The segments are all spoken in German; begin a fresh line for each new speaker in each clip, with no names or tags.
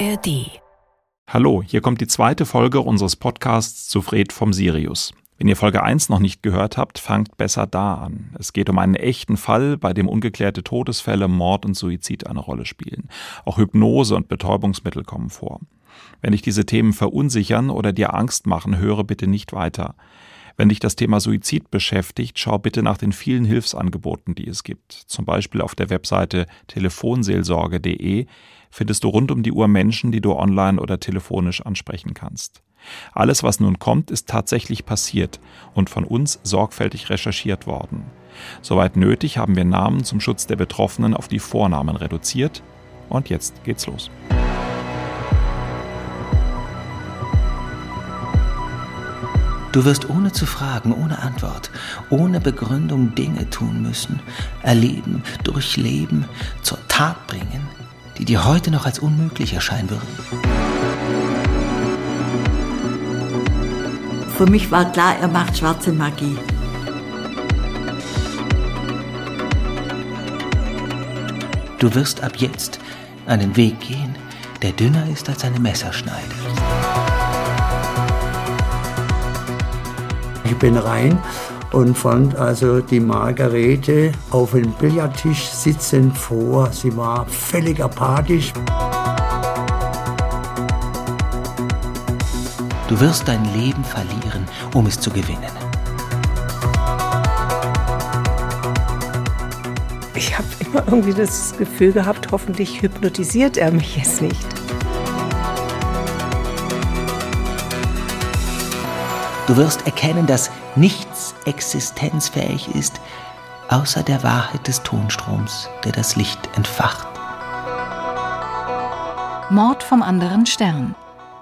ARD.
Hallo, hier kommt die zweite Folge unseres Podcasts zu Fred vom Sirius. Wenn ihr Folge 1 noch nicht gehört habt, fangt besser da an. Es geht um einen echten Fall, bei dem ungeklärte Todesfälle, Mord und Suizid eine Rolle spielen. Auch Hypnose und Betäubungsmittel kommen vor. Wenn dich diese Themen verunsichern oder dir Angst machen, höre bitte nicht weiter. Wenn dich das Thema Suizid beschäftigt, schau bitte nach den vielen Hilfsangeboten, die es gibt. Zum Beispiel auf der Webseite telefonseelsorge.de findest du rund um die Uhr Menschen, die du online oder telefonisch ansprechen kannst. Alles, was nun kommt, ist tatsächlich passiert und von uns sorgfältig recherchiert worden. Soweit nötig haben wir Namen zum Schutz der Betroffenen auf die Vornamen reduziert. Und jetzt geht's los.
Du wirst ohne zu fragen, ohne Antwort, ohne Begründung Dinge tun müssen, erleben, durchleben, zur Tat bringen, die dir heute noch als unmöglich erscheinen würden.
Für mich war klar, er macht schwarze Magie.
Du wirst ab jetzt einen Weg gehen, der dünner ist als eine Messerschneide.
Ich bin rein und fand also die Margarete auf dem Billardtisch sitzend vor. Sie war völlig apathisch.
Du wirst dein Leben verlieren, um es zu gewinnen.
Ich habe immer irgendwie das Gefühl gehabt, hoffentlich hypnotisiert er mich jetzt nicht.
Du wirst erkennen, dass nichts existenzfähig ist, außer der Wahrheit des Tonstroms, der das Licht entfacht.
Mord vom anderen Stern.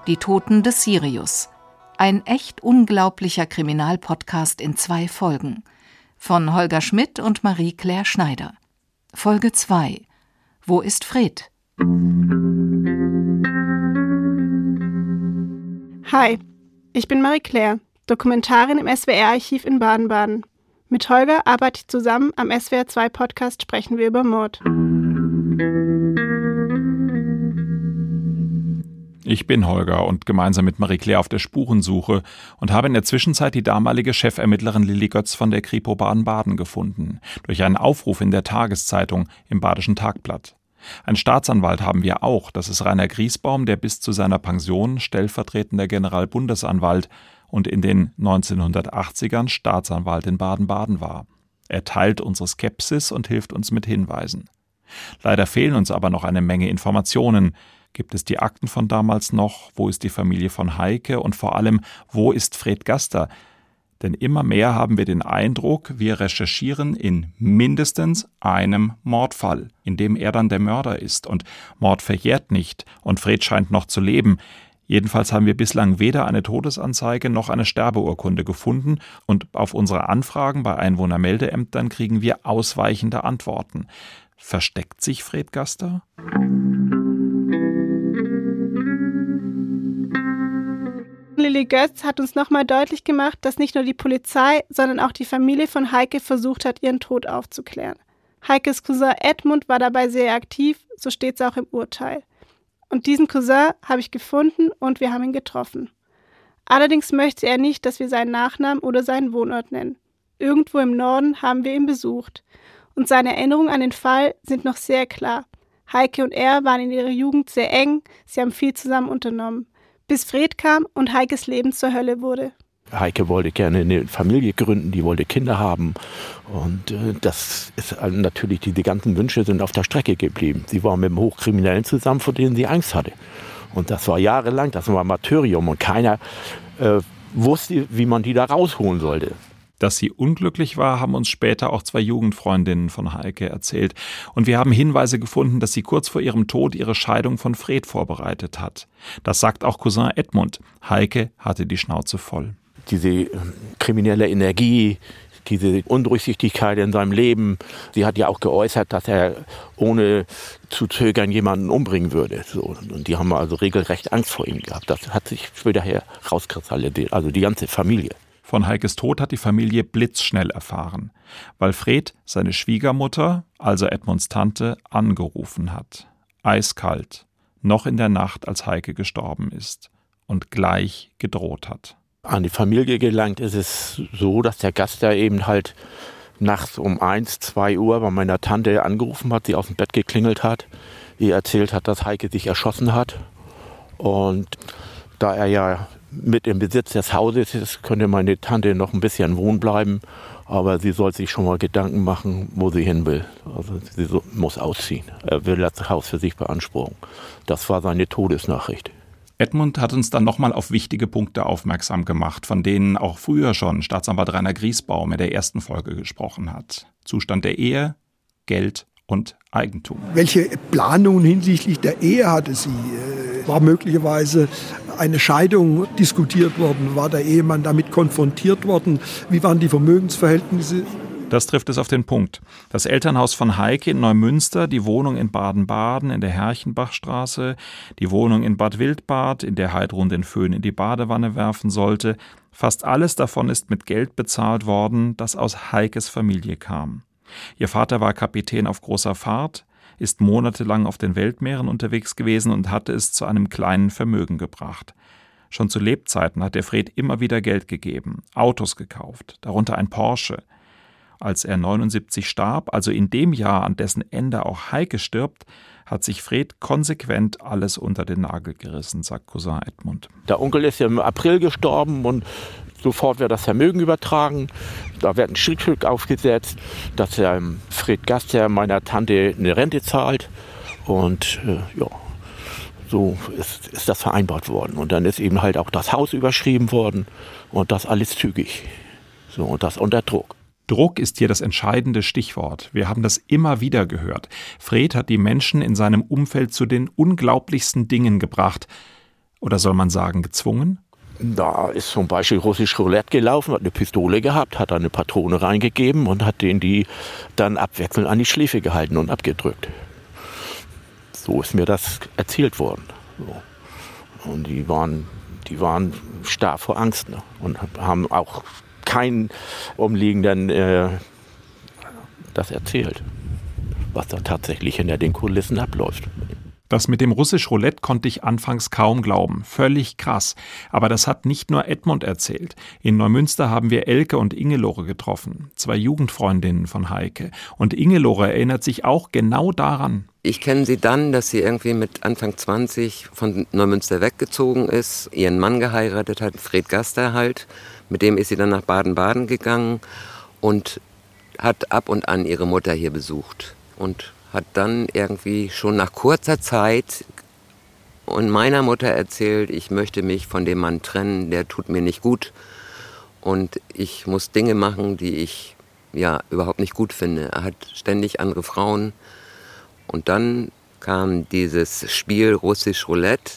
Die Toten des Sirius. Ein echt unglaublicher Kriminalpodcast in zwei Folgen. Von Holger Schmidt und Marie-Claire Schneider. Folge 2. Wo ist Fred?
Hi, ich bin Marie-Claire, Dokumentarin im SWR-Archiv in Baden-Baden. Mit Holger arbeite ich zusammen am SWR2-Podcast Sprechen wir über Mord.
Ich bin Holger und gemeinsam mit Marie-Claire auf der Spurensuche und habe in der Zwischenzeit die damalige Chefermittlerin Lilly Götz von der Kripo Baden-Baden gefunden, durch einen Aufruf in der Tageszeitung im Badischen Tagblatt. Ein Staatsanwalt haben wir auch, das ist Rainer Griesbaum, der bis zu seiner Pension stellvertretender Generalbundesanwalt und in den 1980ern Staatsanwalt in Baden-Baden war. Er teilt unsere Skepsis und hilft uns mit Hinweisen. Leider fehlen uns aber noch eine Menge Informationen, Gibt es die Akten von damals noch? Wo ist die Familie von Heike? Und vor allem, wo ist Fred Gaster? Denn immer mehr haben wir den Eindruck, wir recherchieren in mindestens einem Mordfall, in dem er dann der Mörder ist. Und Mord verjährt nicht und Fred scheint noch zu leben. Jedenfalls haben wir bislang weder eine Todesanzeige noch eine Sterbeurkunde gefunden und auf unsere Anfragen bei Einwohnermeldeämtern kriegen wir ausweichende Antworten. Versteckt sich Fred Gaster?
Lilly Götz hat uns nochmal deutlich gemacht, dass nicht nur die Polizei, sondern auch die Familie von Heike versucht hat, ihren Tod aufzuklären. Heikes Cousin Edmund war dabei sehr aktiv, so steht es auch im Urteil. Und diesen Cousin habe ich gefunden und wir haben ihn getroffen. Allerdings möchte er nicht, dass wir seinen Nachnamen oder seinen Wohnort nennen. Irgendwo im Norden haben wir ihn besucht. Und seine Erinnerungen an den Fall sind noch sehr klar. Heike und er waren in ihrer Jugend sehr eng, sie haben viel zusammen unternommen bis Fred kam und Heikes Leben zur Hölle wurde.
Heike wollte gerne eine Familie gründen, die wollte Kinder haben. Und äh, das ist äh, natürlich, diese ganzen Wünsche sind auf der Strecke geblieben. Sie war mit einem Hochkriminellen zusammen, vor dem sie Angst hatte. Und das war jahrelang, das war Martyrium und keiner äh, wusste, wie man die da rausholen sollte.
Dass sie unglücklich war, haben uns später auch zwei Jugendfreundinnen von Heike erzählt. Und wir haben Hinweise gefunden, dass sie kurz vor ihrem Tod ihre Scheidung von Fred vorbereitet hat. Das sagt auch Cousin Edmund. Heike hatte die Schnauze voll.
Diese ähm, kriminelle Energie, diese Undurchsichtigkeit in seinem Leben. Sie hat ja auch geäußert, dass er ohne zu zögern jemanden umbringen würde. So, und die haben also regelrecht Angst vor ihm gehabt. Das hat sich später herauskristallisiert, also die ganze Familie.
Von Heikes Tod hat die Familie blitzschnell erfahren, weil Fred seine Schwiegermutter, also Edmunds Tante, angerufen hat. Eiskalt. noch in der Nacht, als Heike gestorben ist und gleich gedroht hat.
An die Familie gelangt ist es so, dass der Gast da eben halt nachts um eins, zwei Uhr bei meiner Tante angerufen hat, sie aus dem Bett geklingelt hat, ihr erzählt hat, dass Heike sich erschossen hat. Und da er ja mit im Besitz des Hauses ist, könnte meine Tante noch ein bisschen wohnen bleiben. Aber sie soll sich schon mal Gedanken machen, wo sie hin will. Also sie muss ausziehen. Er will das Haus für sich beanspruchen. Das war seine Todesnachricht.
Edmund hat uns dann nochmal auf wichtige Punkte aufmerksam gemacht, von denen auch früher schon Staatsanwalt Rainer Griesbaum in der ersten Folge gesprochen hat. Zustand der Ehe, Geld und Eigentum.
Welche Planungen hinsichtlich der Ehe hatte sie? Äh, war möglicherweise eine Scheidung diskutiert worden? War der Ehemann damit konfrontiert worden? Wie waren die Vermögensverhältnisse?
Das trifft es auf den Punkt. Das Elternhaus von Heike in Neumünster, die Wohnung in Baden-Baden in der Herrchenbachstraße, die Wohnung in Bad Wildbad, in der Heidrun den Föhn in die Badewanne werfen sollte, fast alles davon ist mit Geld bezahlt worden, das aus Heikes Familie kam. Ihr Vater war Kapitän auf großer Fahrt, ist monatelang auf den Weltmeeren unterwegs gewesen und hatte es zu einem kleinen Vermögen gebracht. Schon zu Lebzeiten hat der Fred immer wieder Geld gegeben, Autos gekauft, darunter ein Porsche als er 79 starb, also in dem Jahr, an dessen Ende auch Heike stirbt, hat sich Fred konsequent alles unter den Nagel gerissen, sagt Cousin Edmund.
Der Onkel ist ja im April gestorben und sofort wird das Vermögen übertragen. Da wird ein Schrittstück aufgesetzt, dass er Fred Gaster meiner Tante eine Rente zahlt. Und äh, ja, so ist, ist das vereinbart worden. Und dann ist eben halt auch das Haus überschrieben worden und das alles zügig. So, und das unter Druck.
Druck ist hier das entscheidende Stichwort. Wir haben das immer wieder gehört. Fred hat die Menschen in seinem Umfeld zu den unglaublichsten Dingen gebracht. Oder soll man sagen, gezwungen?
Da ist zum Beispiel russisch Roulette gelaufen, hat eine Pistole gehabt, hat eine Patrone reingegeben und hat denen die dann abwechselnd an die Schläfe gehalten und abgedrückt. So ist mir das erzählt worden. Und die waren, die waren starr vor Angst ne? und haben auch keinen Umliegenden äh, das erzählt, was da tatsächlich hinter den Kulissen abläuft.
Das mit dem russisch Roulette konnte ich anfangs kaum glauben. Völlig krass. Aber das hat nicht nur Edmund erzählt. In Neumünster haben wir Elke und Ingelore getroffen, zwei Jugendfreundinnen von Heike. Und Ingelore erinnert sich auch genau daran.
Ich kenne sie dann, dass sie irgendwie mit Anfang 20 von Neumünster weggezogen ist, ihren Mann geheiratet hat, Fred Gaster halt. Mit dem ist sie dann nach Baden-Baden gegangen und hat ab und an ihre Mutter hier besucht. Und hat dann irgendwie schon nach kurzer Zeit und meiner Mutter erzählt, ich möchte mich von dem Mann trennen, der tut mir nicht gut und ich muss Dinge machen, die ich ja überhaupt nicht gut finde. Er hat ständig andere Frauen und dann kam dieses Spiel Russisch Roulette,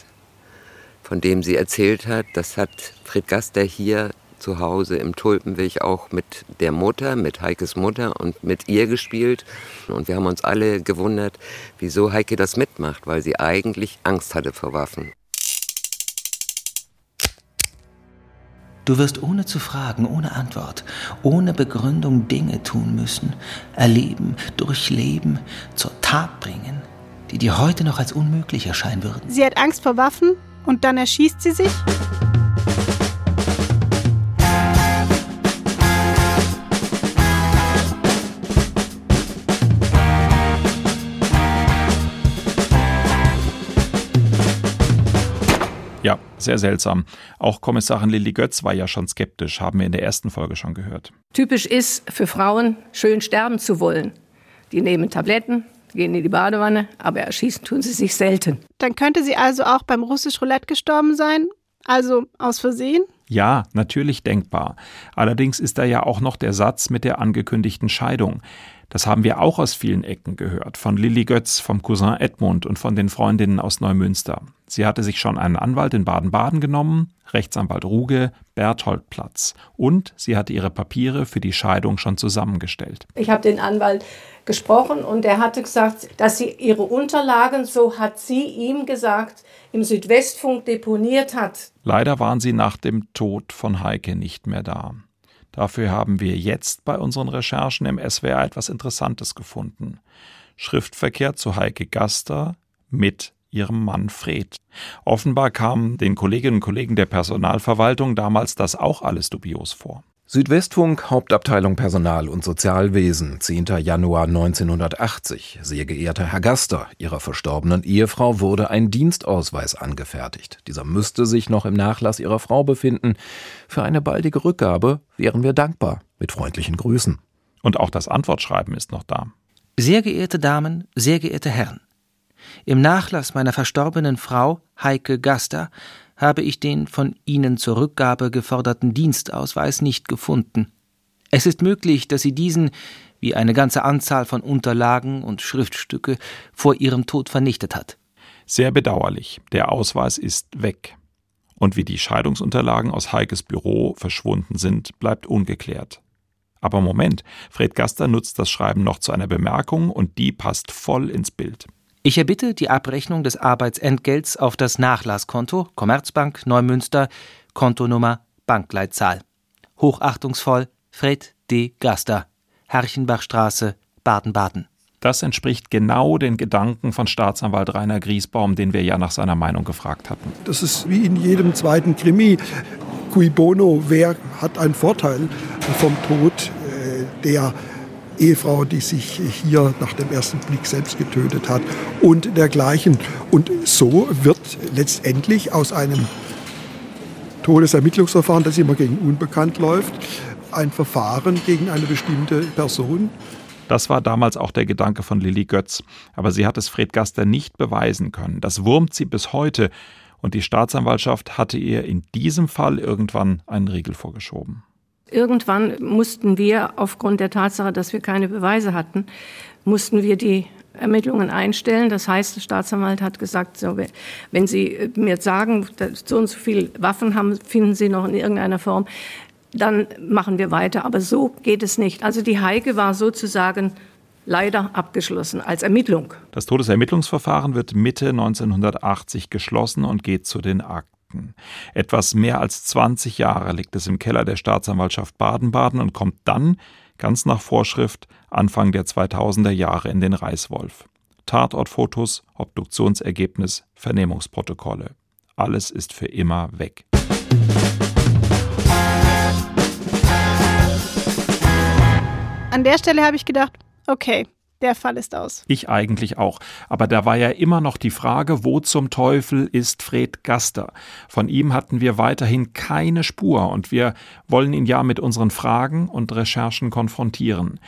von dem sie erzählt hat. Das hat Fred Gaster hier zu Hause im Tulpenweg auch mit der Mutter, mit Heikes Mutter und mit ihr gespielt. Und wir haben uns alle gewundert, wieso Heike das mitmacht, weil sie eigentlich Angst hatte vor Waffen.
Du wirst ohne zu fragen, ohne Antwort, ohne Begründung Dinge tun müssen, erleben, durchleben, zur Tat bringen, die dir heute noch als unmöglich erscheinen würden.
Sie hat Angst vor Waffen und dann erschießt sie sich?
Ja, sehr seltsam. Auch Kommissarin Lilly Götz war ja schon skeptisch, haben wir in der ersten Folge schon gehört.
Typisch ist für Frauen, schön sterben zu wollen. Die nehmen Tabletten, gehen in die Badewanne, aber erschießen tun sie sich selten.
Dann könnte sie also auch beim russisch Roulette gestorben sein? Also aus Versehen?
Ja, natürlich denkbar. Allerdings ist da ja auch noch der Satz mit der angekündigten Scheidung. Das haben wir auch aus vielen Ecken gehört, von Lilly Götz, vom Cousin Edmund und von den Freundinnen aus Neumünster. Sie hatte sich schon einen Anwalt in Baden-Baden genommen, Rechtsanwalt Ruge, Berthold Platz. Und sie hatte ihre Papiere für die Scheidung schon zusammengestellt.
Ich habe den Anwalt gesprochen und er hatte gesagt, dass sie ihre Unterlagen, so hat sie ihm gesagt, im Südwestfunk deponiert hat.
Leider waren sie nach dem Tod von Heike nicht mehr da. Dafür haben wir jetzt bei unseren Recherchen im SWR etwas Interessantes gefunden. Schriftverkehr zu Heike Gaster mit ihrem Mann Fred. Offenbar kam den Kolleginnen und Kollegen der Personalverwaltung damals das auch alles dubios vor.
Südwestfunk Hauptabteilung Personal und Sozialwesen, 10. Januar 1980. Sehr geehrter Herr Gaster, Ihrer verstorbenen Ehefrau wurde ein Dienstausweis angefertigt. Dieser müsste sich noch im Nachlass Ihrer Frau befinden. Für eine baldige Rückgabe wären wir dankbar. Mit freundlichen Grüßen.
Und auch das Antwortschreiben ist noch da.
Sehr geehrte Damen, sehr geehrte Herren. Im Nachlass meiner verstorbenen Frau, Heike Gaster, habe ich den von Ihnen zur Rückgabe geforderten Dienstausweis nicht gefunden. Es ist möglich, dass sie diesen, wie eine ganze Anzahl von Unterlagen und Schriftstücke, vor ihrem Tod vernichtet hat.
Sehr bedauerlich, der Ausweis ist weg. Und wie die Scheidungsunterlagen aus Heikes Büro verschwunden sind, bleibt ungeklärt. Aber Moment, Fred Gaster nutzt das Schreiben noch zu einer Bemerkung und die passt voll ins Bild.
Ich erbitte die Abrechnung des Arbeitsentgelts auf das Nachlasskonto Commerzbank Neumünster, Kontonummer Bankleitzahl. Hochachtungsvoll Fred D. Gaster, Herchenbachstraße, Baden-Baden.
Das entspricht genau den Gedanken von Staatsanwalt Rainer Griesbaum, den wir ja nach seiner Meinung gefragt hatten.
Das ist wie in jedem zweiten Krimi. Cui bono, wer hat einen Vorteil vom Tod äh, der Ehefrau, die sich hier nach dem ersten Blick selbst getötet hat und dergleichen. Und so wird letztendlich aus einem Todesermittlungsverfahren, das immer gegen Unbekannt läuft, ein Verfahren gegen eine bestimmte Person.
Das war damals auch der Gedanke von Lilly Götz. Aber sie hat es Fred Gaster nicht beweisen können. Das wurmt sie bis heute. Und die Staatsanwaltschaft hatte ihr in diesem Fall irgendwann einen Riegel vorgeschoben.
Irgendwann mussten wir, aufgrund der Tatsache, dass wir keine Beweise hatten, mussten wir die Ermittlungen einstellen. Das heißt, der Staatsanwalt hat gesagt, so, wenn Sie mir jetzt sagen, so und so viele Waffen haben, finden Sie noch in irgendeiner Form, dann machen wir weiter. Aber so geht es nicht. Also die Heike war sozusagen leider abgeschlossen als Ermittlung.
Das Todesermittlungsverfahren wird Mitte 1980 geschlossen und geht zu den Akten. Akten. Etwas mehr als 20 Jahre liegt es im Keller der Staatsanwaltschaft Baden-Baden und kommt dann, ganz nach Vorschrift, Anfang der 2000er Jahre in den Reißwolf. Tatortfotos, Obduktionsergebnis, Vernehmungsprotokolle. Alles ist für immer weg.
An der Stelle habe ich gedacht, okay, der Fall ist aus.
Ich eigentlich auch. Aber da war ja immer noch die Frage, wo zum Teufel ist Fred Gaster? Von ihm hatten wir weiterhin keine Spur und wir wollen ihn ja mit unseren Fragen und Recherchen konfrontieren.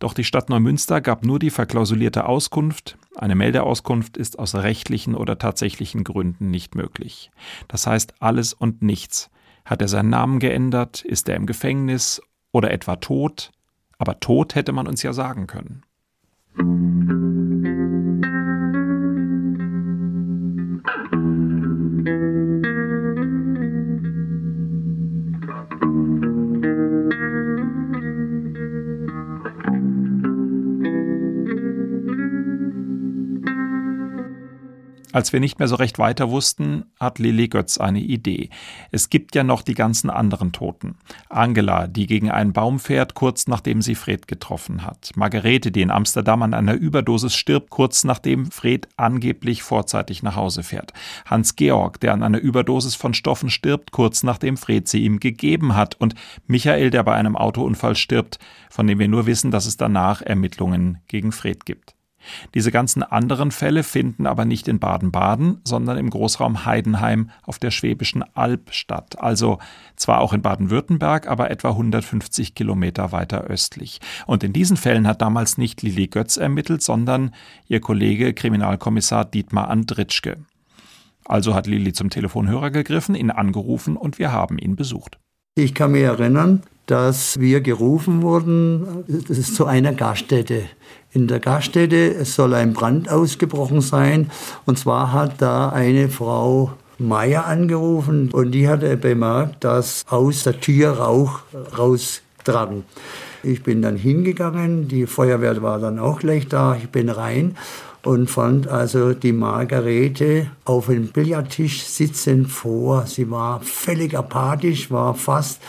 Doch die Stadt Neumünster gab nur die verklausulierte Auskunft. Eine Meldeauskunft ist aus rechtlichen oder tatsächlichen Gründen nicht möglich. Das heißt alles und nichts. Hat er seinen Namen geändert? Ist er im Gefängnis? Oder etwa tot? Aber tot hätte man uns ja sagen können. Thank you. Als wir nicht mehr so recht weiter wussten, hat Lilly Götz eine Idee. Es gibt ja noch die ganzen anderen Toten. Angela, die gegen einen Baum fährt, kurz nachdem sie Fred getroffen hat. Margarete, die in Amsterdam an einer Überdosis stirbt, kurz nachdem Fred angeblich vorzeitig nach Hause fährt. Hans Georg, der an einer Überdosis von Stoffen stirbt, kurz nachdem Fred sie ihm gegeben hat. Und Michael, der bei einem Autounfall stirbt, von dem wir nur wissen, dass es danach Ermittlungen gegen Fred gibt. Diese ganzen anderen Fälle finden aber nicht in Baden-Baden, sondern im Großraum Heidenheim auf der Schwäbischen Alb statt. Also zwar auch in Baden-Württemberg, aber etwa 150 Kilometer weiter östlich. Und in diesen Fällen hat damals nicht Lili Götz ermittelt, sondern ihr Kollege Kriminalkommissar Dietmar Andritschke. Also hat Lili zum Telefonhörer gegriffen, ihn angerufen und wir haben ihn besucht.
Ich kann mich erinnern, dass wir gerufen wurden zu einer Gaststätte in der Gaststätte. soll ein Brand ausgebrochen sein. Und zwar hat da eine Frau Meier angerufen und die hatte bemerkt, dass aus der Tür Rauch rausdrang. Ich bin dann hingegangen, die Feuerwehr war dann auch gleich da, ich bin rein und fand also die Margarete auf einem Billardtisch sitzen vor. Sie war völlig apathisch, war fast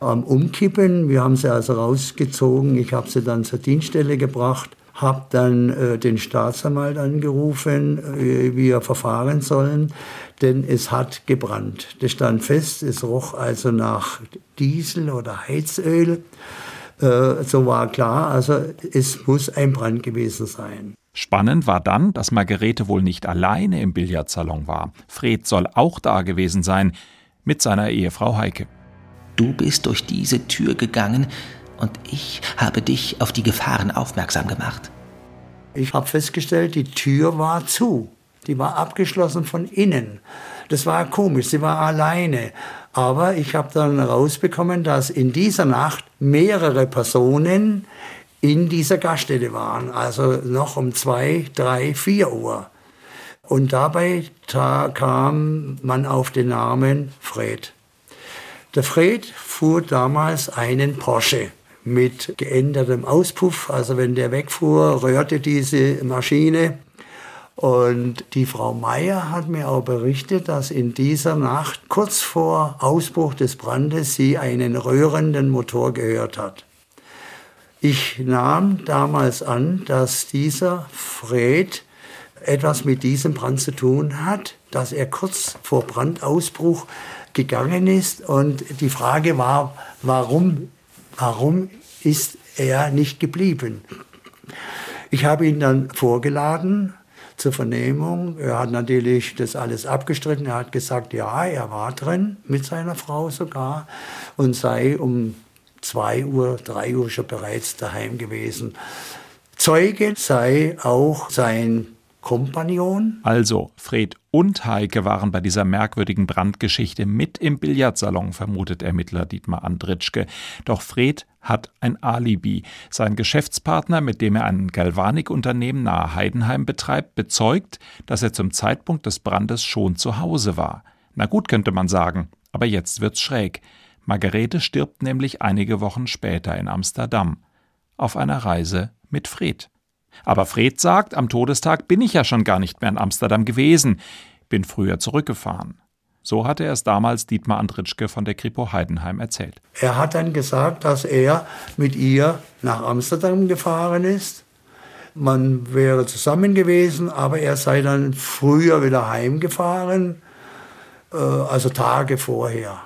am Umkippen. Wir haben sie also rausgezogen. Ich habe sie dann zur Dienststelle gebracht habe dann äh, den Staatsanwalt angerufen, äh, wie wir verfahren sollen, denn es hat gebrannt. Das stand fest, es roch also nach Diesel oder Heizöl. Äh, so war klar, also es muss ein Brand gewesen sein.
Spannend war dann, dass Margarete wohl nicht alleine im Billardsalon war. Fred soll auch da gewesen sein, mit seiner Ehefrau Heike.
Du bist durch diese Tür gegangen und ich habe dich auf die Gefahren aufmerksam gemacht.
Ich habe festgestellt, die Tür war zu. Die war abgeschlossen von innen. Das war komisch, sie war alleine. Aber ich habe dann rausbekommen, dass in dieser Nacht mehrere Personen in dieser Gaststätte waren. Also noch um zwei, drei, vier Uhr. Und dabei kam man auf den Namen Fred. Der Fred fuhr damals einen Porsche mit geändertem Auspuff. Also wenn der wegfuhr, rührte diese Maschine. Und die Frau Meier hat mir auch berichtet, dass in dieser Nacht, kurz vor Ausbruch des Brandes, sie einen rührenden Motor gehört hat. Ich nahm damals an, dass dieser Fred etwas mit diesem Brand zu tun hat, dass er kurz vor Brandausbruch gegangen ist. Und die Frage war, warum, warum ist er nicht geblieben? Ich habe ihn dann vorgeladen zur Vernehmung. Er hat natürlich das alles abgestritten. Er hat gesagt, ja, er war drin, mit seiner Frau sogar, und sei um zwei Uhr, drei Uhr schon bereits daheim gewesen. Zeuge sei auch sein Kompagnon.
Also, Fred und Heike waren bei dieser merkwürdigen Brandgeschichte mit im Billardsalon, vermutet Ermittler Dietmar Andritschke. Doch Fred hat ein Alibi. Sein Geschäftspartner, mit dem er ein Galvanikunternehmen nahe Heidenheim betreibt, bezeugt, dass er zum Zeitpunkt des Brandes schon zu Hause war. Na gut, könnte man sagen, aber jetzt wird's schräg. Margarete stirbt nämlich einige Wochen später in Amsterdam. Auf einer Reise mit Fred. Aber Fred sagt, am Todestag bin ich ja schon gar nicht mehr in Amsterdam gewesen, bin früher zurückgefahren. So hatte er es damals Dietmar Andritschke von der Kripo Heidenheim erzählt.
Er hat dann gesagt, dass er mit ihr nach Amsterdam gefahren ist. Man wäre zusammen gewesen, aber er sei dann früher wieder heimgefahren, äh, also Tage vorher.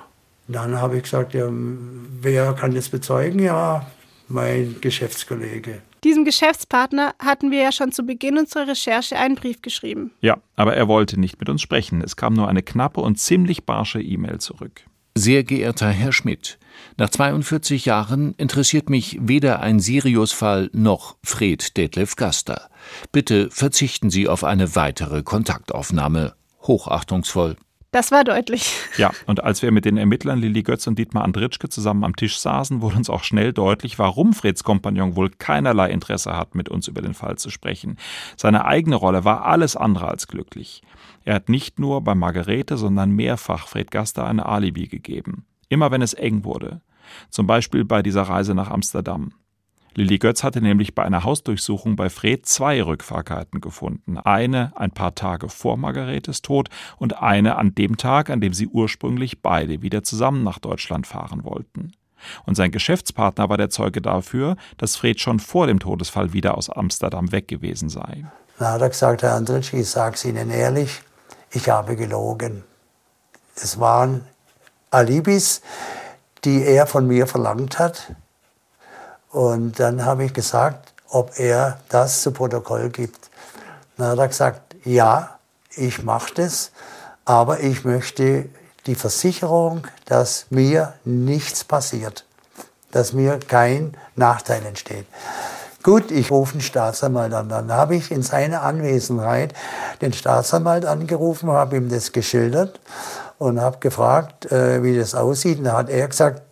Dann habe ich gesagt, ja, wer kann das bezeugen? Ja, mein Geschäftskollege.
Diesem Geschäftspartner hatten wir ja schon zu Beginn unserer Recherche einen Brief geschrieben.
Ja, aber er wollte nicht mit uns sprechen. Es kam nur eine knappe und ziemlich barsche E-Mail zurück.
Sehr geehrter Herr Schmidt, nach 42 Jahren interessiert mich weder ein Sirius-Fall noch Fred Detlef Gaster. Bitte verzichten Sie auf eine weitere Kontaktaufnahme. Hochachtungsvoll,
das war deutlich.
Ja, und als wir mit den Ermittlern Lilly Götz und Dietmar Andritschke zusammen am Tisch saßen, wurde uns auch schnell deutlich, warum Freds Kompagnon wohl keinerlei Interesse hat, mit uns über den Fall zu sprechen. Seine eigene Rolle war alles andere als glücklich. Er hat nicht nur bei Margarete, sondern mehrfach Fred Gaster eine Alibi gegeben. Immer wenn es eng wurde. Zum Beispiel bei dieser Reise nach Amsterdam. Lilly Götz hatte nämlich bei einer Hausdurchsuchung bei Fred zwei Rückfahrkarten gefunden. Eine ein paar Tage vor Margaretes Tod und eine an dem Tag, an dem sie ursprünglich beide wieder zusammen nach Deutschland fahren wollten. Und sein Geschäftspartner war der Zeuge dafür, dass Fred schon vor dem Todesfall wieder aus Amsterdam weg gewesen sei.
Da hat er gesagt, Herr Andritsch, ich sage es Ihnen ehrlich, ich habe gelogen. Es waren Alibis, die er von mir verlangt hat. Und dann habe ich gesagt, ob er das zu Protokoll gibt. Dann hat er gesagt, ja, ich mache das, aber ich möchte die Versicherung, dass mir nichts passiert, dass mir kein Nachteil entsteht. Gut, ich rufe den Staatsanwalt an. Dann habe ich in seiner Anwesenheit den Staatsanwalt angerufen, habe ihm das geschildert und habe gefragt, äh, wie das aussieht. Und da hat er gesagt,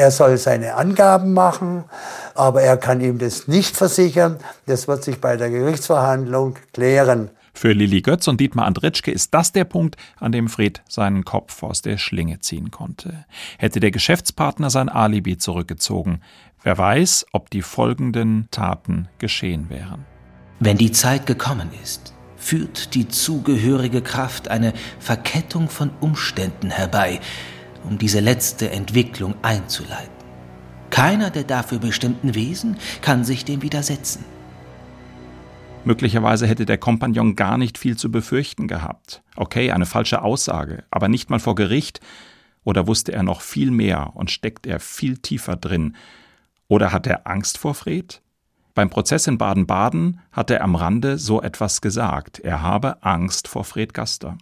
er soll seine Angaben machen, aber er kann ihm das nicht versichern. Das wird sich bei der Gerichtsverhandlung klären.
Für Lilly Götz und Dietmar Andritschke ist das der Punkt, an dem Fred seinen Kopf aus der Schlinge ziehen konnte. Hätte der Geschäftspartner sein Alibi zurückgezogen, wer weiß, ob die folgenden Taten geschehen wären.
Wenn die Zeit gekommen ist, führt die zugehörige Kraft eine Verkettung von Umständen herbei, um diese letzte Entwicklung einzuleiten. Keiner der dafür bestimmten Wesen kann sich dem widersetzen.
Möglicherweise hätte der Kompagnon gar nicht viel zu befürchten gehabt. Okay, eine falsche Aussage, aber nicht mal vor Gericht. Oder wusste er noch viel mehr und steckt er viel tiefer drin? Oder hat er Angst vor Fred? Beim Prozess in Baden-Baden hat er am Rande so etwas gesagt. Er habe Angst vor Fred Gaster.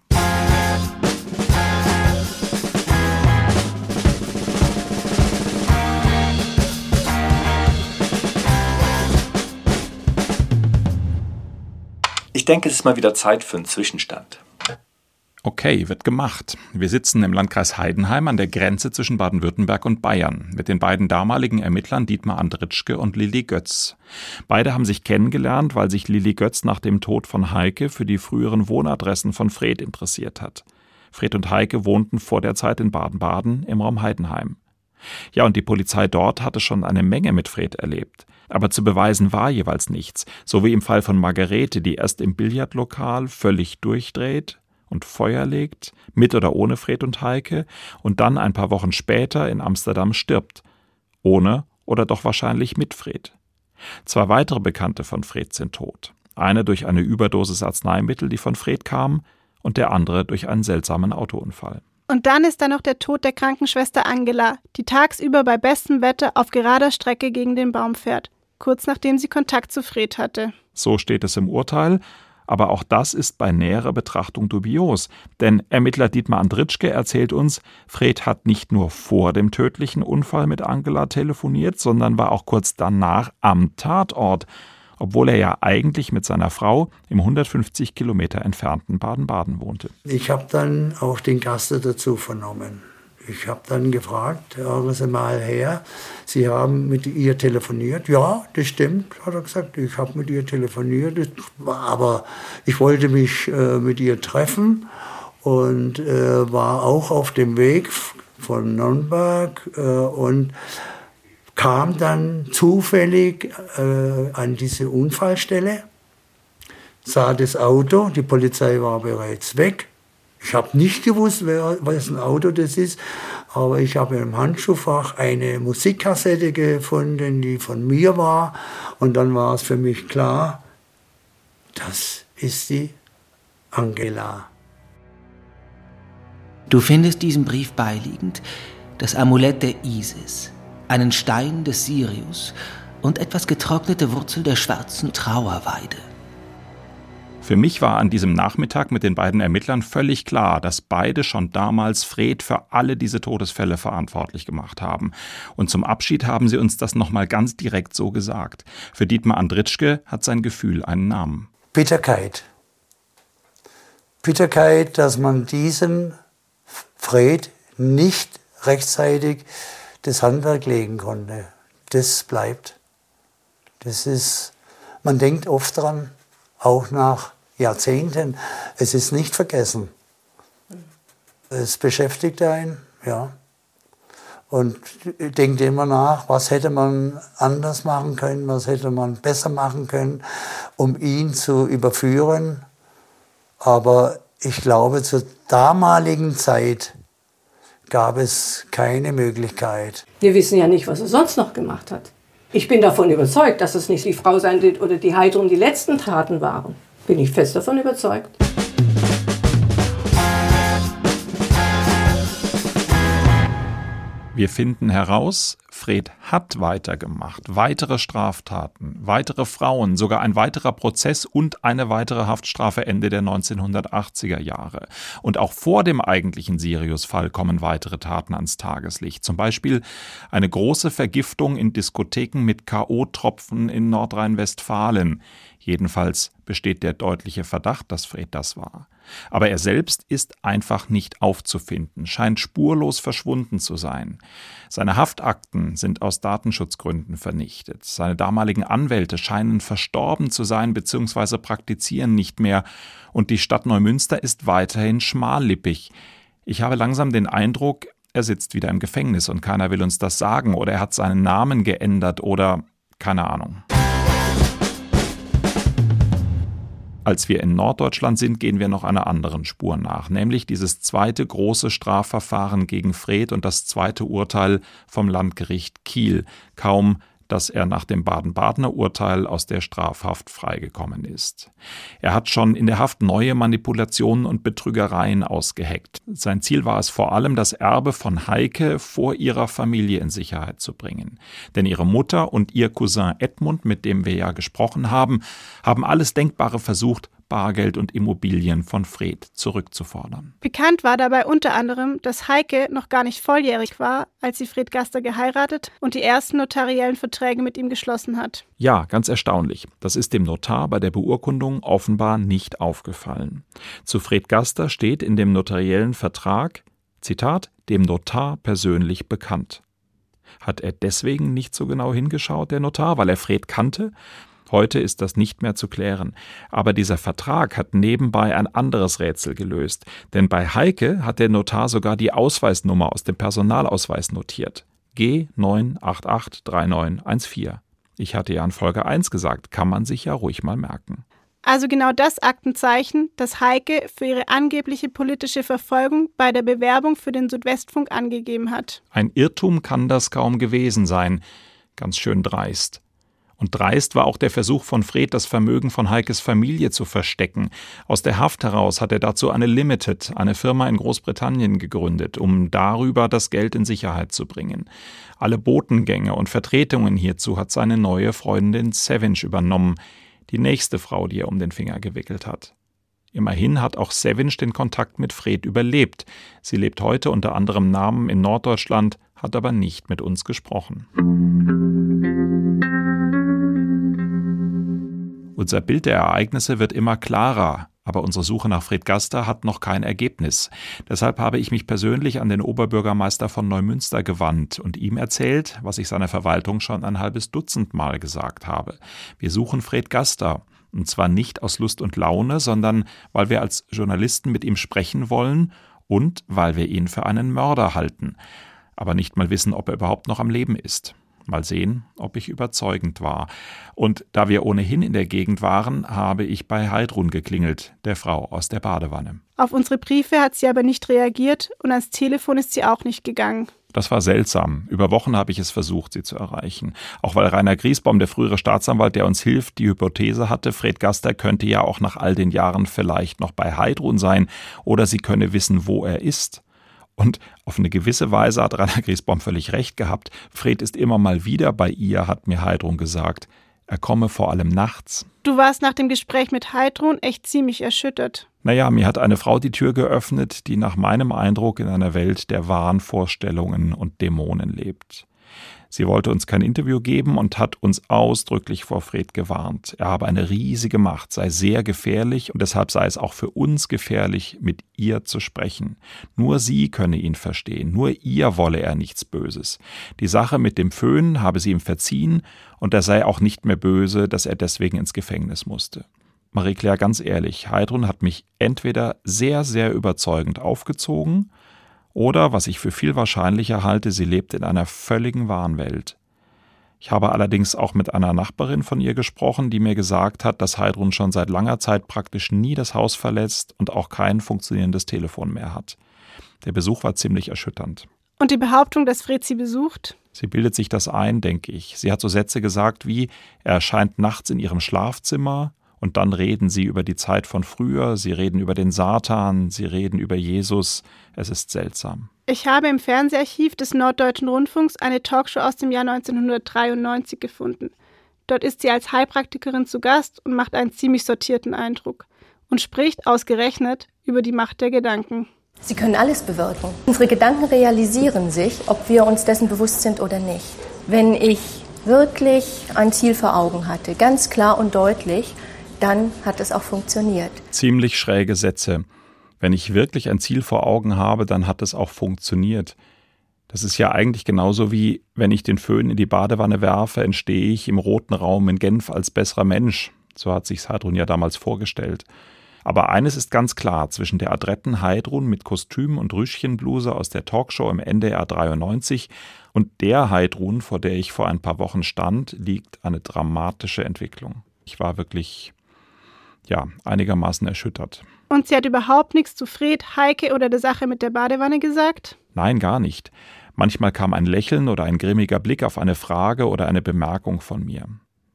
Denke, es ist mal wieder Zeit für einen Zwischenstand.
Okay, wird gemacht. Wir sitzen im Landkreis Heidenheim an der Grenze zwischen Baden-Württemberg und Bayern mit den beiden damaligen Ermittlern Dietmar Andritschke und Lilly Götz. Beide haben sich kennengelernt, weil sich Lilly Götz nach dem Tod von Heike für die früheren Wohnadressen von Fred interessiert hat. Fred und Heike wohnten vor der Zeit in Baden-Baden im Raum Heidenheim. Ja, und die Polizei dort hatte schon eine Menge mit Fred erlebt. Aber zu beweisen war jeweils nichts, so wie im Fall von Margarete, die erst im Billardlokal völlig durchdreht und Feuer legt, mit oder ohne Fred und Heike, und dann ein paar Wochen später in Amsterdam stirbt, ohne oder doch wahrscheinlich mit Fred. Zwei weitere Bekannte von Fred sind tot. Eine durch eine Überdosis Arzneimittel, die von Fred kam, und der andere durch einen seltsamen Autounfall.
Und dann ist da noch der Tod der Krankenschwester Angela, die tagsüber bei bestem Wetter auf gerader Strecke gegen den Baum fährt kurz nachdem sie Kontakt zu Fred hatte.
So steht es im Urteil. Aber auch das ist bei näherer Betrachtung dubios. Denn Ermittler Dietmar Andritschke erzählt uns, Fred hat nicht nur vor dem tödlichen Unfall mit Angela telefoniert, sondern war auch kurz danach am Tatort, obwohl er ja eigentlich mit seiner Frau im 150 Kilometer entfernten Baden-Baden wohnte.
Ich habe dann auch den Gast dazu vernommen. Ich habe dann gefragt, hören Sie mal her, Sie haben mit ihr telefoniert. Ja, das stimmt, hat er gesagt. Ich habe mit ihr telefoniert, aber ich wollte mich äh, mit ihr treffen und äh, war auch auf dem Weg von Nürnberg äh, und kam dann zufällig äh, an diese Unfallstelle, sah das Auto, die Polizei war bereits weg ich habe nicht gewusst, wer, was ein Auto das ist, aber ich habe im Handschuhfach eine Musikkassette gefunden, die von mir war. Und dann war es für mich klar, das ist die Angela.
Du findest diesen Brief beiliegend das Amulett der Isis, einen Stein des Sirius und etwas getrocknete Wurzel der schwarzen Trauerweide.
Für mich war an diesem Nachmittag mit den beiden Ermittlern völlig klar, dass beide schon damals Fred für alle diese Todesfälle verantwortlich gemacht haben. Und zum Abschied haben sie uns das nochmal ganz direkt so gesagt. Für Dietmar Andritschke hat sein Gefühl einen Namen.
Bitterkeit. Bitterkeit, dass man diesem Fred nicht rechtzeitig das Handwerk legen konnte. Das bleibt. Das ist, man denkt oft dran, auch nach Jahrzehnten. Es ist nicht vergessen. Es beschäftigt einen, ja. Und denkt immer nach, was hätte man anders machen können, was hätte man besser machen können, um ihn zu überführen. Aber ich glaube, zur damaligen Zeit gab es keine Möglichkeit.
Wir wissen ja nicht, was er sonst noch gemacht hat. Ich bin davon überzeugt, dass es nicht die Frau sein wird oder die Heidrun die letzten Taten waren. Bin ich fest davon überzeugt.
Wir finden heraus, Fred hat weitergemacht, weitere Straftaten, weitere Frauen, sogar ein weiterer Prozess und eine weitere Haftstrafe Ende der 1980er Jahre. Und auch vor dem eigentlichen Sirius-Fall kommen weitere Taten ans Tageslicht. Zum Beispiel eine große Vergiftung in Diskotheken mit K.O.-Tropfen in Nordrhein-Westfalen. Jedenfalls besteht der deutliche Verdacht, dass Fred das war. Aber er selbst ist einfach nicht aufzufinden, scheint spurlos verschwunden zu sein. Seine Haftakten sind aus Datenschutzgründen vernichtet. Seine damaligen Anwälte scheinen verstorben zu sein bzw. praktizieren nicht mehr. Und die Stadt Neumünster ist weiterhin schmallippig. Ich habe langsam den Eindruck, er sitzt wieder im Gefängnis und keiner will uns das sagen oder er hat seinen Namen geändert oder keine Ahnung. Als wir in Norddeutschland sind, gehen wir noch einer anderen Spur nach, nämlich dieses zweite große Strafverfahren gegen Fred und das zweite Urteil vom Landgericht Kiel, kaum dass er nach dem Baden-Badener Urteil aus der Strafhaft freigekommen ist. Er hat schon in der Haft neue Manipulationen und Betrügereien ausgeheckt. Sein Ziel war es vor allem, das Erbe von Heike vor ihrer Familie in Sicherheit zu bringen. Denn ihre Mutter und ihr Cousin Edmund, mit dem wir ja gesprochen haben, haben alles Denkbare versucht, Bargeld und Immobilien von Fred zurückzufordern.
Bekannt war dabei unter anderem, dass Heike noch gar nicht volljährig war, als sie Fred Gaster geheiratet und die ersten notariellen Verträge mit ihm geschlossen hat.
Ja, ganz erstaunlich. Das ist dem Notar bei der Beurkundung offenbar nicht aufgefallen. Zu Fred Gaster steht in dem notariellen Vertrag, Zitat, dem Notar persönlich bekannt. Hat er deswegen nicht so genau hingeschaut, der Notar, weil er Fred kannte? Heute ist das nicht mehr zu klären. Aber dieser Vertrag hat nebenbei ein anderes Rätsel gelöst. Denn bei Heike hat der Notar sogar die Ausweisnummer aus dem Personalausweis notiert. G9883914. Ich hatte ja in Folge 1 gesagt, kann man sich ja ruhig mal merken.
Also genau das Aktenzeichen, das Heike für ihre angebliche politische Verfolgung bei der Bewerbung für den Südwestfunk angegeben hat.
Ein Irrtum kann das kaum gewesen sein. Ganz schön dreist. Und dreist war auch der Versuch von Fred, das Vermögen von Heikes Familie zu verstecken. Aus der Haft heraus hat er dazu eine Limited, eine Firma in Großbritannien gegründet, um darüber das Geld in Sicherheit zu bringen. Alle Botengänge und Vertretungen hierzu hat seine neue Freundin Savage übernommen, die nächste Frau, die er um den Finger gewickelt hat. Immerhin hat auch Savage den Kontakt mit Fred überlebt. Sie lebt heute unter anderem Namen in Norddeutschland, hat aber nicht mit uns gesprochen. Unser Bild der Ereignisse wird immer klarer, aber unsere Suche nach Fred Gaster hat noch kein Ergebnis. Deshalb habe ich mich persönlich an den Oberbürgermeister von Neumünster gewandt und ihm erzählt, was ich seiner Verwaltung schon ein halbes Dutzend Mal gesagt habe. Wir suchen Fred Gaster. Und zwar nicht aus Lust und Laune, sondern weil wir als Journalisten mit ihm sprechen wollen und weil wir ihn für einen Mörder halten, aber nicht mal wissen, ob er überhaupt noch am Leben ist. Mal sehen, ob ich überzeugend war. Und da wir ohnehin in der Gegend waren, habe ich bei Heidrun geklingelt, der Frau aus der Badewanne.
Auf unsere Briefe hat sie aber nicht reagiert und ans Telefon ist sie auch nicht gegangen.
Das war seltsam. Über Wochen habe ich es versucht, sie zu erreichen. Auch weil Rainer Griesbaum, der frühere Staatsanwalt, der uns hilft, die Hypothese hatte, Fred Gaster könnte ja auch nach all den Jahren vielleicht noch bei Heidrun sein oder sie könne wissen, wo er ist. Und auf eine gewisse Weise hat Rainer Griesbaum völlig recht gehabt. Fred ist immer mal wieder bei ihr, hat mir Heidrun gesagt. Er komme vor allem nachts.
Du warst nach dem Gespräch mit Heidrun echt ziemlich erschüttert.
Naja, mir hat eine Frau die Tür geöffnet, die nach meinem Eindruck in einer Welt der Wahnvorstellungen und Dämonen lebt. Sie wollte uns kein Interview geben und hat uns ausdrücklich vor Fred gewarnt. Er habe eine riesige Macht, sei sehr gefährlich und deshalb sei es auch für uns gefährlich, mit ihr zu sprechen. Nur sie könne ihn verstehen, nur ihr wolle er nichts Böses. Die Sache mit dem Föhn habe sie ihm verziehen und er sei auch nicht mehr böse, dass er deswegen ins Gefängnis musste. Marie-Claire, ganz ehrlich, Heidrun hat mich entweder sehr, sehr überzeugend aufgezogen oder, was ich für viel wahrscheinlicher halte, sie lebt in einer völligen Wahnwelt. Ich habe allerdings auch mit einer Nachbarin von ihr gesprochen, die mir gesagt hat, dass Heidrun schon seit langer Zeit praktisch nie das Haus verlässt und auch kein funktionierendes Telefon mehr hat. Der Besuch war ziemlich erschütternd.
Und die Behauptung, dass Fred sie besucht?
Sie bildet sich das ein, denke ich. Sie hat so Sätze gesagt wie, er erscheint nachts in ihrem Schlafzimmer, und dann reden sie über die Zeit von früher, sie reden über den Satan, sie reden über Jesus. Es ist seltsam.
Ich habe im Fernseharchiv des Norddeutschen Rundfunks eine Talkshow aus dem Jahr 1993 gefunden. Dort ist sie als Heilpraktikerin zu Gast und macht einen ziemlich sortierten Eindruck und spricht ausgerechnet über die Macht der Gedanken.
Sie können alles bewirken. Unsere Gedanken realisieren sich, ob wir uns dessen bewusst sind oder nicht. Wenn ich wirklich ein Ziel vor Augen hatte, ganz klar und deutlich, dann hat es auch funktioniert.
Ziemlich schräge Sätze. Wenn ich wirklich ein Ziel vor Augen habe, dann hat es auch funktioniert. Das ist ja eigentlich genauso wie, wenn ich den Föhn in die Badewanne werfe, entstehe ich im roten Raum in Genf als besserer Mensch. So hat sich Heidrun ja damals vorgestellt. Aber eines ist ganz klar, zwischen der adretten Heidrun mit Kostüm und Rüschchenbluse aus der Talkshow im NDR 93 und der Heidrun, vor der ich vor ein paar Wochen stand, liegt eine dramatische Entwicklung. Ich war wirklich ja, einigermaßen erschüttert.
Und sie hat überhaupt nichts zu Fred, Heike oder der Sache mit der Badewanne gesagt?
Nein, gar nicht. Manchmal kam ein Lächeln oder ein grimmiger Blick auf eine Frage oder eine Bemerkung von mir.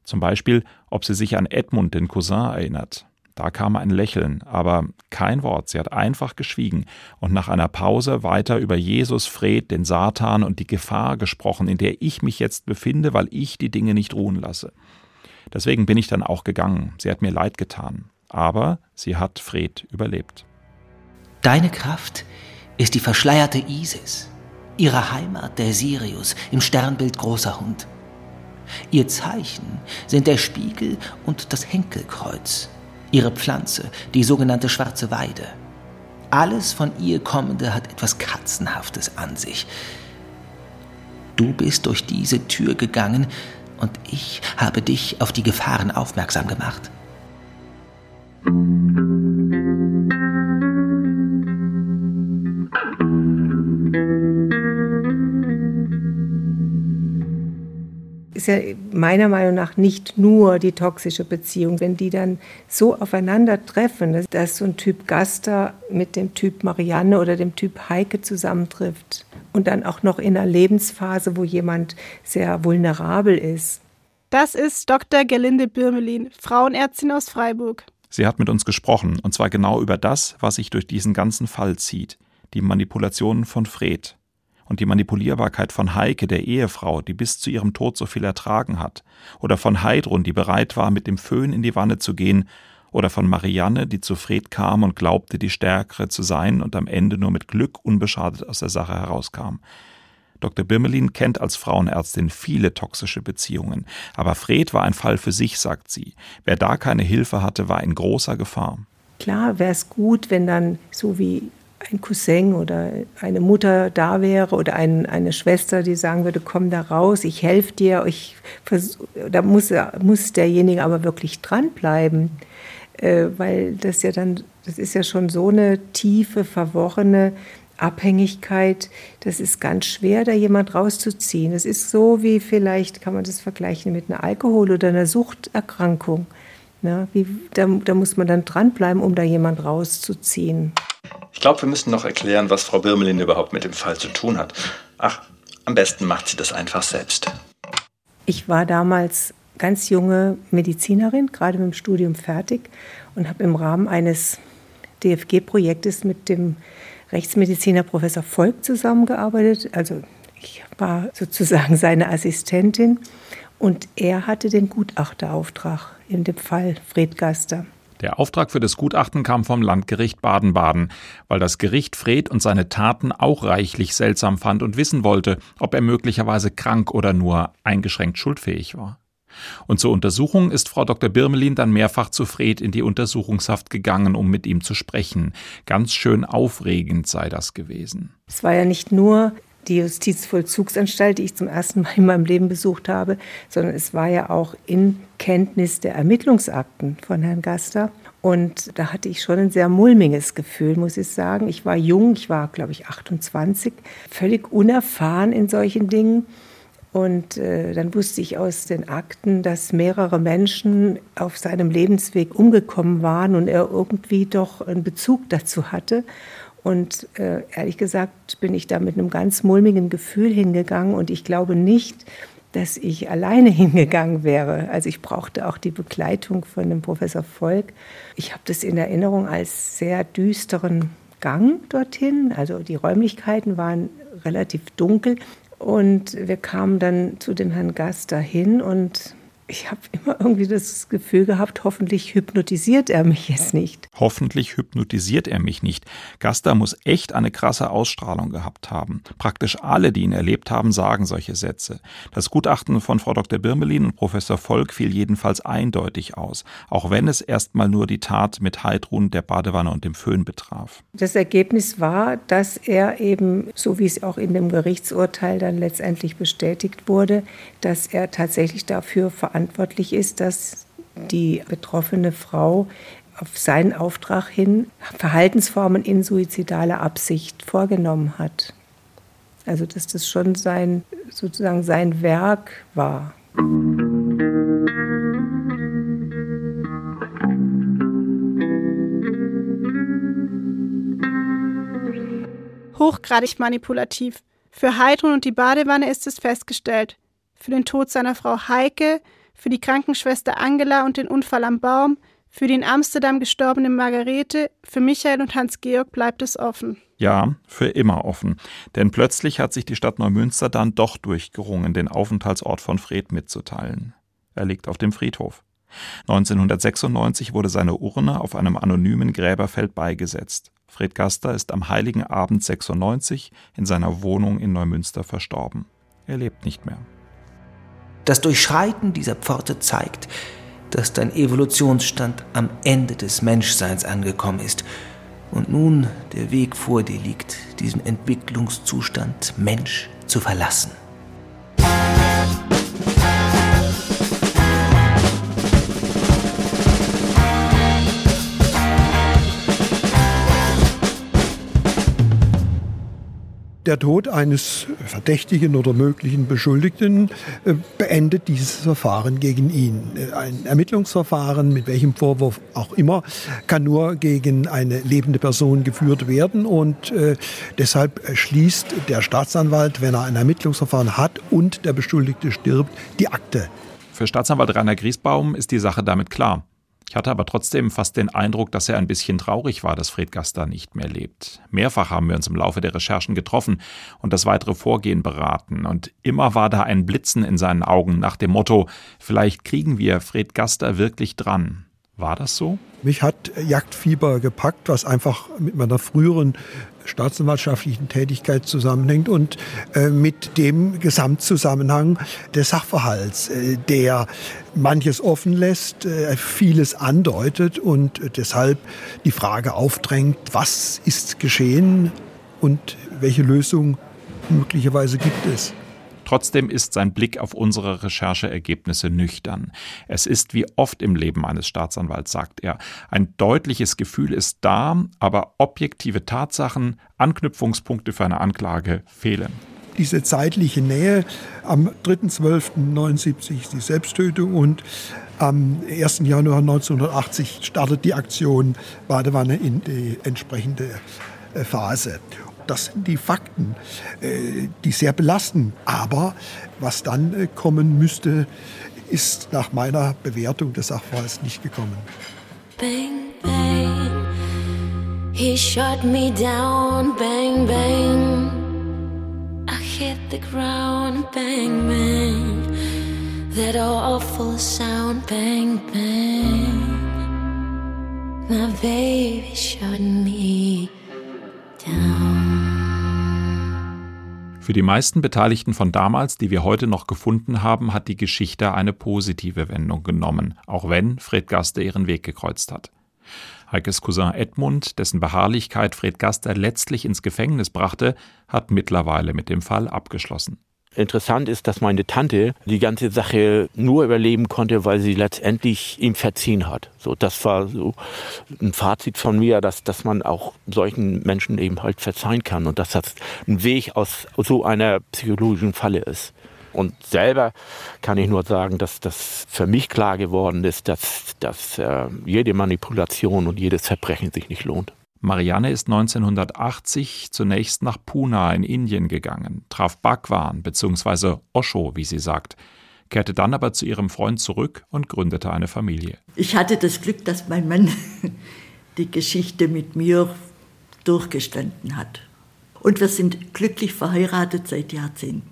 Zum Beispiel, ob sie sich an Edmund, den Cousin, erinnert. Da kam ein Lächeln, aber kein Wort. Sie hat einfach geschwiegen und nach einer Pause weiter über Jesus, Fred, den Satan und die Gefahr gesprochen, in der ich mich jetzt befinde, weil ich die Dinge nicht ruhen lasse. Deswegen bin ich dann auch gegangen. Sie hat mir leid getan. Aber sie hat Fred überlebt.
Deine Kraft ist die verschleierte Isis, ihre Heimat der Sirius im Sternbild großer Hund. Ihr Zeichen sind der Spiegel und das Henkelkreuz, ihre Pflanze, die sogenannte schwarze Weide. Alles von ihr Kommende hat etwas Katzenhaftes an sich. Du bist durch diese Tür gegangen und ich habe dich auf die Gefahren aufmerksam gemacht.
Ist ja meiner Meinung nach nicht nur die toxische Beziehung. Wenn die dann so aufeinandertreffen, dass so ein Typ Gaster mit dem Typ Marianne oder dem Typ Heike zusammentrifft und dann auch noch in einer Lebensphase, wo jemand sehr vulnerabel ist.
Das ist Dr. Gelinde Birmelin, Frauenärztin aus Freiburg.
Sie hat mit uns gesprochen, und zwar genau über das, was sich durch diesen ganzen Fall zieht, die Manipulationen von Fred und die Manipulierbarkeit von Heike, der Ehefrau, die bis zu ihrem Tod so viel ertragen hat, oder von Heidrun, die bereit war, mit dem Föhn in die Wanne zu gehen, oder von Marianne, die zu Fred kam und glaubte, die Stärkere zu sein und am Ende nur mit Glück unbeschadet aus der Sache herauskam. Dr. Birmelin kennt als Frauenärztin viele toxische Beziehungen, aber Fred war ein Fall für sich, sagt sie. Wer da keine Hilfe hatte, war in großer Gefahr.
Klar wäre es gut, wenn dann so wie ein Cousin oder eine Mutter da wäre oder ein, eine Schwester, die sagen würde, komm da raus, ich helfe dir. Ich da muss, muss derjenige aber wirklich dranbleiben, äh, weil das ja dann, das ist ja schon so eine tiefe, verworrene Abhängigkeit, das ist ganz schwer, da jemand rauszuziehen. Das ist so wie vielleicht, kann man das vergleichen mit einer Alkohol- oder einer Suchterkrankung. Ja, wie, da, da muss man dann dranbleiben, um da jemand rauszuziehen.
Ich glaube, wir müssen noch erklären, was Frau Birmelin überhaupt mit dem Fall zu tun hat. Ach, am besten macht sie das einfach selbst.
Ich war damals ganz junge Medizinerin, gerade mit dem Studium fertig und habe im Rahmen eines DFG-Projektes mit dem Rechtsmediziner Professor Volk zusammengearbeitet. Also ich war sozusagen seine Assistentin und er hatte den Gutachterauftrag in dem Fall Fred Gaster.
Der Auftrag für das Gutachten kam vom Landgericht Baden-Baden, weil das Gericht Fred und seine Taten auch reichlich seltsam fand und wissen wollte, ob er möglicherweise krank oder nur eingeschränkt schuldfähig war. Und zur Untersuchung ist Frau Dr. Birmelin dann mehrfach zu Fred in die Untersuchungshaft gegangen, um mit ihm zu sprechen. Ganz schön aufregend sei das gewesen.
Es war ja nicht nur die Justizvollzugsanstalt, die ich zum ersten Mal in meinem Leben besucht habe, sondern es war ja auch in Kenntnis der Ermittlungsakten von Herrn Gaster. Und da hatte ich schon ein sehr mulmiges Gefühl, muss ich sagen. Ich war jung, ich war, glaube ich, 28, völlig unerfahren in solchen Dingen. Und äh, dann wusste ich aus den Akten, dass mehrere Menschen auf seinem Lebensweg umgekommen waren und er irgendwie doch einen Bezug dazu hatte. Und äh, ehrlich gesagt bin ich da mit einem ganz mulmigen Gefühl hingegangen und ich glaube nicht, dass ich alleine hingegangen wäre. Also ich brauchte auch die Begleitung von dem Professor Volk. Ich habe das in Erinnerung als sehr düsteren Gang dorthin. Also die Räumlichkeiten waren relativ dunkel und wir kamen dann zu dem Herrn Gast dahin und ich habe immer irgendwie das Gefühl gehabt, hoffentlich hypnotisiert er mich jetzt nicht.
Hoffentlich hypnotisiert er mich nicht. Gaster muss echt eine krasse Ausstrahlung gehabt haben. Praktisch alle, die ihn erlebt haben, sagen solche Sätze. Das Gutachten von Frau Dr. Birmelin und Professor Volk fiel jedenfalls eindeutig aus, auch wenn es erstmal nur die Tat mit Heidrun, der Badewanne und dem Föhn betraf.
Das Ergebnis war, dass er eben, so wie es auch in dem Gerichtsurteil dann letztendlich bestätigt wurde, dass er tatsächlich dafür verantwortlich verantwortlich ist, dass die betroffene Frau auf seinen Auftrag hin Verhaltensformen in suizidaler Absicht vorgenommen hat. Also dass das schon sein sozusagen sein Werk war.
Hochgradig manipulativ. Für Heidrun und die Badewanne ist es festgestellt. Für den Tod seiner Frau Heike für die Krankenschwester Angela und den Unfall am Baum, für die in Amsterdam gestorbene Margarete, für Michael und Hans-Georg bleibt es offen.
Ja, für immer offen. Denn plötzlich hat sich die Stadt Neumünster dann doch durchgerungen, den Aufenthaltsort von Fred mitzuteilen. Er liegt auf dem Friedhof. 1996 wurde seine Urne auf einem anonymen Gräberfeld beigesetzt. Fred Gaster ist am heiligen Abend 96 in seiner Wohnung in Neumünster verstorben. Er lebt nicht mehr.
Das Durchschreiten dieser Pforte zeigt, dass dein Evolutionsstand am Ende des Menschseins angekommen ist und nun der Weg vor dir liegt, diesen Entwicklungszustand Mensch zu verlassen.
Der Tod eines Verdächtigen oder möglichen Beschuldigten äh, beendet dieses Verfahren gegen ihn. Ein Ermittlungsverfahren, mit welchem Vorwurf auch immer, kann nur gegen eine lebende Person geführt werden und äh, deshalb schließt der Staatsanwalt, wenn er ein Ermittlungsverfahren hat und der Beschuldigte stirbt, die Akte.
Für Staatsanwalt Rainer Griesbaum ist die Sache damit klar. Ich hatte aber trotzdem fast den Eindruck, dass er ein bisschen traurig war, dass Fred Gaster nicht mehr lebt. Mehrfach haben wir uns im Laufe der Recherchen getroffen und das weitere Vorgehen beraten. Und immer war da ein Blitzen in seinen Augen nach dem Motto, vielleicht kriegen wir Fred Gaster wirklich dran. War das so?
Mich hat Jagdfieber gepackt, was einfach mit meiner früheren staatsanwaltschaftlichen Tätigkeit zusammenhängt und äh, mit dem Gesamtzusammenhang des Sachverhalts, äh, der manches offen lässt, äh, vieles andeutet und deshalb die Frage aufdrängt, was ist geschehen und welche Lösung möglicherweise gibt es.
Trotzdem ist sein Blick auf unsere Rechercheergebnisse nüchtern. Es ist wie oft im Leben eines Staatsanwalts, sagt er. Ein deutliches Gefühl ist da, aber objektive Tatsachen, Anknüpfungspunkte für eine Anklage fehlen
diese zeitliche Nähe. Am 3.12.79 ist die Selbsttötung und am 1. Januar 1980 startet die Aktion Badewanne in die entsprechende äh, Phase. Das sind die Fakten, äh, die sehr belasten. Aber was dann äh, kommen müsste, ist nach meiner Bewertung des Sachverhalts nicht gekommen. Bang, bang. He shot me down, bang, bang. I hit the ground, bang, bang. That awful sound, bang, bang. My baby shot me Für die meisten Beteiligten von damals, die wir heute noch gefunden haben, hat die Geschichte eine positive Wendung genommen, auch wenn Fred Gaster ihren Weg gekreuzt hat. Heikes Cousin Edmund, dessen Beharrlichkeit Fred Gaster letztlich ins Gefängnis brachte, hat mittlerweile mit dem Fall abgeschlossen.
Interessant ist, dass meine Tante die ganze Sache nur überleben konnte, weil sie letztendlich ihm verziehen hat. So, das war so ein Fazit von mir, dass, dass man auch solchen Menschen eben halt verzeihen kann und dass das ein Weg aus so einer psychologischen Falle ist. Und selber kann ich nur sagen, dass das für mich klar geworden ist, dass, dass äh, jede Manipulation und jedes Verbrechen sich nicht lohnt.
Marianne ist 1980 zunächst nach Pune in Indien gegangen, traf Bhagwan bzw. Osho, wie sie sagt, kehrte dann aber zu ihrem Freund zurück und gründete eine Familie.
Ich hatte das Glück, dass mein Mann die Geschichte mit mir durchgestanden hat. Und wir sind glücklich verheiratet seit Jahrzehnten.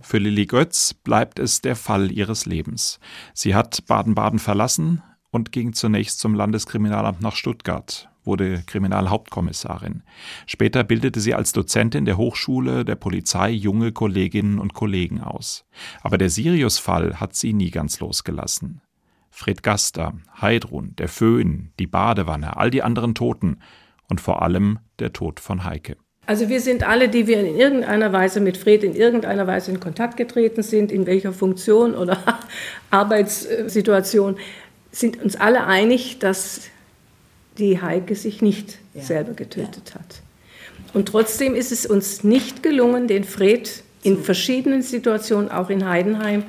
Für Lilly Götz bleibt es der Fall ihres Lebens. Sie hat Baden-Baden verlassen und ging zunächst zum Landeskriminalamt nach Stuttgart, wurde Kriminalhauptkommissarin. Später bildete sie als Dozentin der Hochschule der Polizei junge Kolleginnen und Kollegen aus. Aber der Sirius-Fall hat sie nie ganz losgelassen. Fred Gaster, Heidrun, der Föhn, die Badewanne, all die anderen Toten und vor allem der Tod von Heike.
Also wir sind alle, die wir in irgendeiner Weise mit Fred in irgendeiner Weise in Kontakt getreten sind, in welcher Funktion oder Arbeitssituation, sind uns alle einig, dass die Heike sich nicht ja. selber getötet ja. hat. Und trotzdem ist es uns nicht gelungen, den Fred in verschiedenen Situationen, auch in Heidenheim,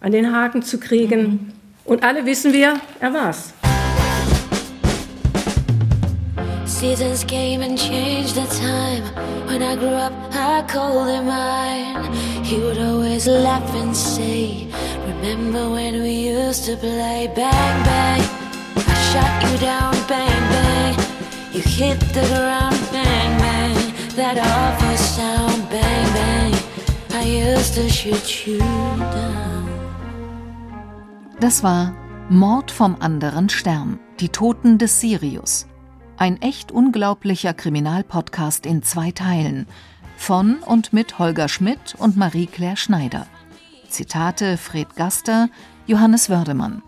an den Haken zu kriegen. Mhm. Und alle wissen wir, er war's.
Seasons came and changed the time. When I grew up, I called him mine. He would always laugh and say, Remember when we used to play bang bang? I shot you down, bang bang. You hit the ground, bang bang. That awful sound, bang bang. I used to shoot you down.
Das war Mord vom anderen Stern, die Toten des Sirius. Ein echt unglaublicher Kriminalpodcast in zwei Teilen von und mit Holger Schmidt und Marie-Claire Schneider. Zitate Fred Gaster, Johannes Wördemann.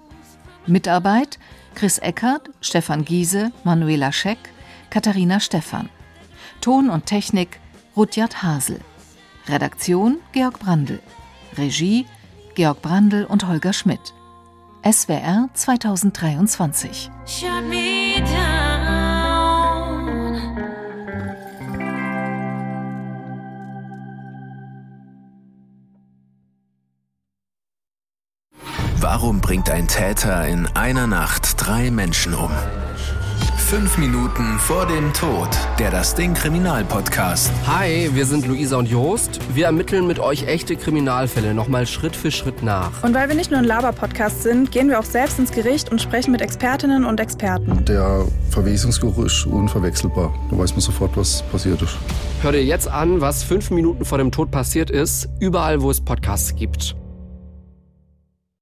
Mitarbeit Chris Eckert, Stefan Giese, Manuela Scheck, Katharina Stephan. Ton und Technik Rudyard Hasel. Redaktion Georg Brandl. Regie Georg Brandl und Holger Schmidt. SWR 2023.
Warum bringt ein Täter in einer Nacht drei Menschen um? Fünf Minuten vor dem Tod. Der Das Ding Kriminalpodcast.
Hi, wir sind Luisa und Jost. Wir ermitteln mit euch echte Kriminalfälle nochmal Schritt für Schritt nach.
Und weil wir nicht nur ein Laber-Podcast sind, gehen wir auch selbst ins Gericht und sprechen mit Expertinnen und Experten.
Der Verwesungsgeruch ist unverwechselbar. Da weiß man sofort, was passiert ist.
Hör dir jetzt an, was fünf Minuten vor dem Tod passiert ist, überall, wo es Podcasts gibt.